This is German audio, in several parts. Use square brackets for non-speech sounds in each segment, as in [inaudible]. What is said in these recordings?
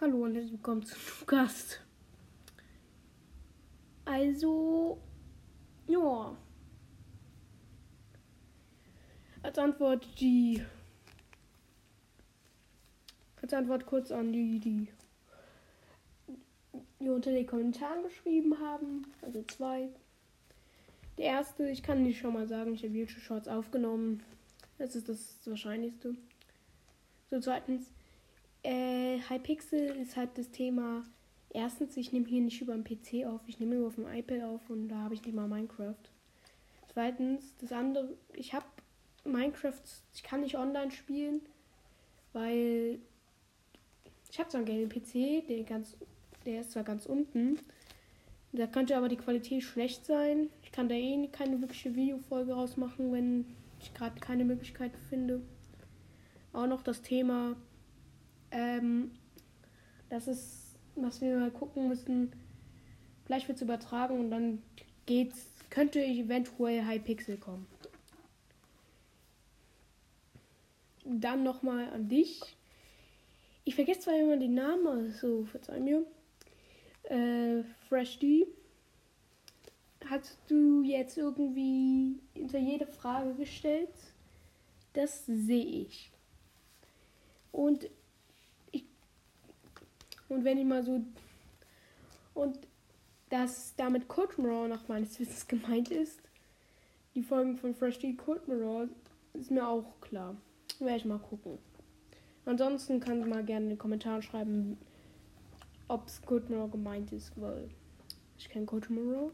Hallo und herzlich willkommen zu Gast. Also, ja. Als Antwort die. Als Antwort kurz an die, die, die unter den Kommentaren geschrieben haben. Also zwei. Der erste, ich kann nicht schon mal sagen, ich habe YouTube Shorts aufgenommen. Das ist das Wahrscheinlichste. So, zweitens, äh, Hypixel ist halt das Thema. Erstens, ich nehme hier nicht über den PC auf, ich nehme nur auf dem iPad auf und da habe ich nicht Minecraft. Zweitens, das andere, ich habe Minecraft, ich kann nicht online spielen, weil ich habe zwar einen PC, der, ganz, der ist zwar ganz unten, da könnte aber die Qualität schlecht sein. Ich kann da eh keine wirkliche Videofolge rausmachen, wenn ich gerade keine Möglichkeit finde. Auch noch das Thema ähm, das ist, was wir mal gucken müssen. Vielleicht wird es übertragen und dann geht's, könnte eventuell Hypixel kommen. Dann nochmal an dich. Ich vergesse zwar immer den Namen, also verzeih mir. Äh, Fresh D. Hast du jetzt irgendwie hinter jede Frage gestellt? Das sehe ich. Und und wenn ich mal so. Und dass damit Cold Mirror nach meines Wissens gemeint ist, die Folgen von Fresh D Cold Mirror, ist mir auch klar. Werde ich mal gucken. Ansonsten kann mal gerne in den Kommentaren schreiben, ob es Cold Mirror gemeint ist, weil ich kenne Cold Mirror.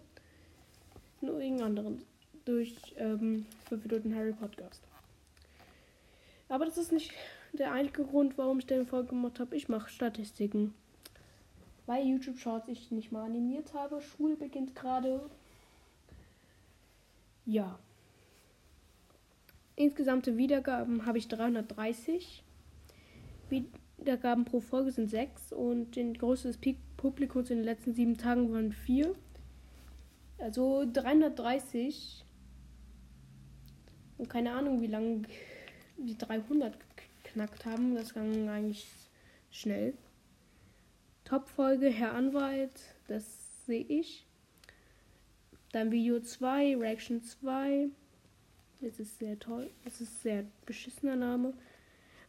Nur irgendeinen anderen. Durch ähm, 5 Minuten Harry Podcast. Aber das ist nicht der einzige Grund, warum ich den Folge gemacht habe. Ich mache Statistiken weil YouTube Shorts ich nicht mal animiert habe. Schule beginnt gerade. Ja. Insgesamte Wiedergaben habe ich 330. Wiedergaben pro Folge sind 6 und die Größe des Publikums in den letzten 7 Tagen waren 4. Also 330. Und keine Ahnung, wie lange die 300 geknackt haben. Das ging eigentlich schnell. Top-Folge, Herr Anwalt, das sehe ich. Dann Video 2, Reaction 2. Das ist sehr toll. Das ist sehr beschissener Name.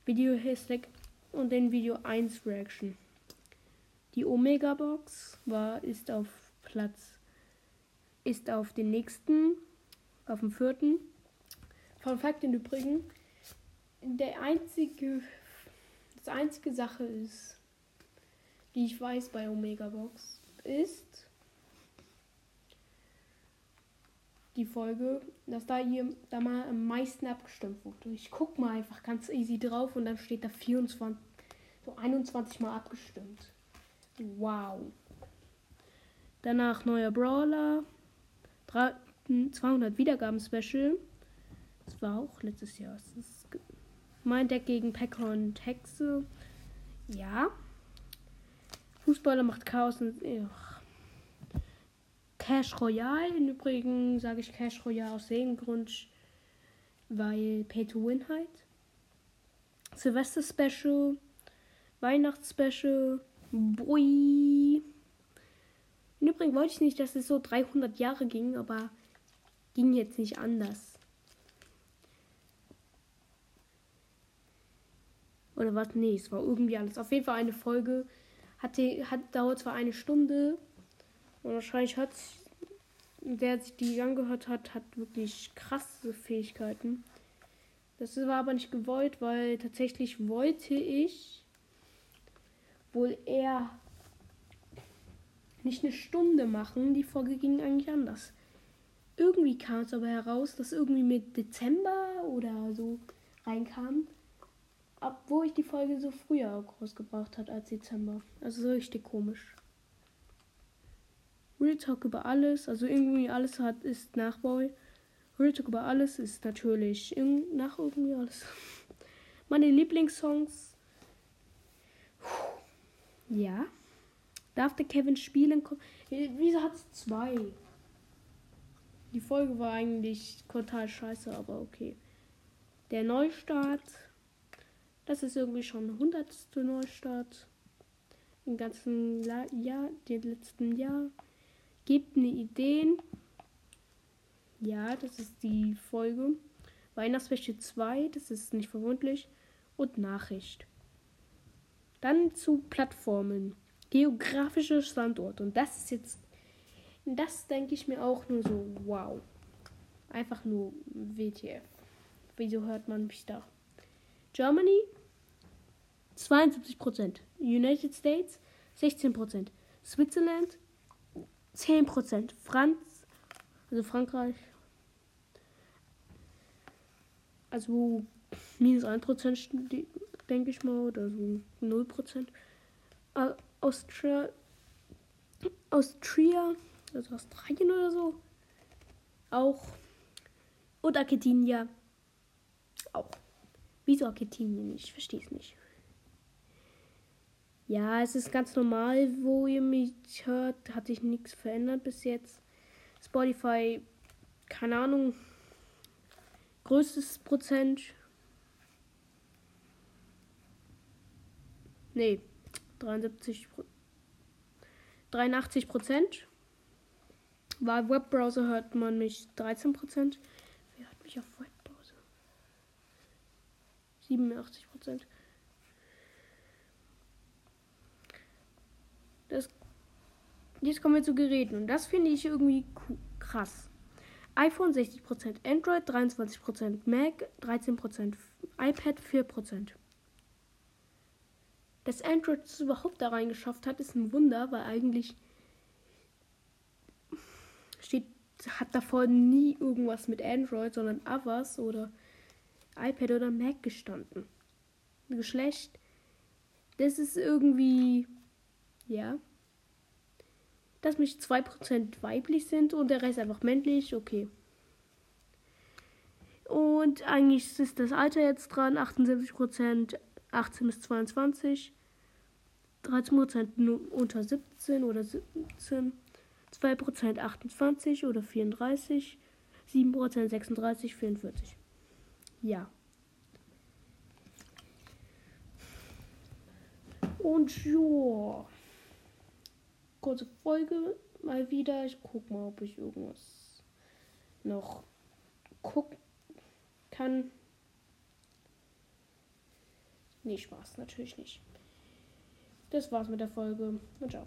Video Hashtag und dann Video 1 Reaction. Die Omega Box war, ist auf Platz, ist auf den nächsten, auf dem vierten. Von Fakt im Übrigen, der einzige, das einzige Sache ist, die ich weiß bei Omega Box, ist die Folge, dass da hier da mal am meisten abgestimmt wurde. Ich guck mal einfach ganz easy drauf und dann steht da 24, so 21 mal abgestimmt. Wow. Danach neuer Brawler, 200 Wiedergaben Special. Das war auch letztes Jahr. Mein Deck gegen und Hexe. Ja. Fußballer macht Chaos und ach. Cash Royale. Im Übrigen sage ich Cash Royale aus dem Grund, weil Pay to Win halt. Silvester Special, Weihnachts Special, Boy. Im Übrigen wollte ich nicht, dass es so 300 Jahre ging, aber ging jetzt nicht anders. Oder was? Nee, es war irgendwie alles. Auf jeden Fall eine Folge, hat die, hat, dauert zwar eine Stunde und wahrscheinlich hat der sich die angehört hat, hat wirklich krasse Fähigkeiten. Das war aber nicht gewollt, weil tatsächlich wollte ich wohl eher nicht eine Stunde machen. Die Folge ging eigentlich anders. Irgendwie kam es aber heraus, dass irgendwie mit Dezember oder so reinkam obwohl ich die Folge so früher rausgebracht hat als Dezember. Also so richtig komisch. Real Talk über alles, also irgendwie alles hat, ist Nachbau. Real Talk über alles ist natürlich nach irgendwie alles. [laughs] Meine Lieblingssongs. Ja. Darf der Kevin spielen? Wieso hat es zwei? Die Folge war eigentlich total scheiße, aber okay. Der Neustart. Das ist irgendwie schon der hundertste Neustart. im ganzen La Jahr, den letzten Jahr. Gebt mir Ideen. Ja, das ist die Folge. Weihnachtswäsche 2, das ist nicht verwundlich. Und Nachricht. Dann zu Plattformen. Geografischer Standort. Und das ist jetzt, das denke ich mir auch nur so, wow. Einfach nur WTF. Wieso hört man mich da? Germany 72%. United States 16%. Switzerland 10%. Franz, also Frankreich, also minus 1% denke ich mal, oder so 0%. Äh, Austria, Austria, also Australien oder so, auch. Und Argentinien auch. Wieso Argentinien? Ich verstehe es nicht. Ja, es ist ganz normal, wo ihr mich hört. Hat sich nichts verändert bis jetzt. Spotify, keine Ahnung. Größtes Prozent. Nee, 73, 83 Prozent. Bei Webbrowser hört man mich 13 Prozent. Wer hört mich auf Webbrowser? 87 Prozent. Das Jetzt kommen wir zu Geräten und das finde ich irgendwie krass. iPhone 60%, Android 23%, Mac 13%, iPad 4%. Dass Android es überhaupt da reingeschafft hat, ist ein Wunder, weil eigentlich steht, hat davor nie irgendwas mit Android, sondern Others oder iPad oder Mac gestanden. Geschlecht, das ist irgendwie, ja, dass mich 2% weiblich sind und der Rest einfach männlich, okay. Und eigentlich ist das Alter jetzt dran, 78%, 18 bis 22. 13% nur unter 17 oder 17, 2% 28 oder 34, 7% 36, 44. Ja. Und ja. Kurze Folge mal wieder. Ich guck mal, ob ich irgendwas noch gucken kann. Nee, Spaß, natürlich nicht. Das war's mit der Folge. Und ciao.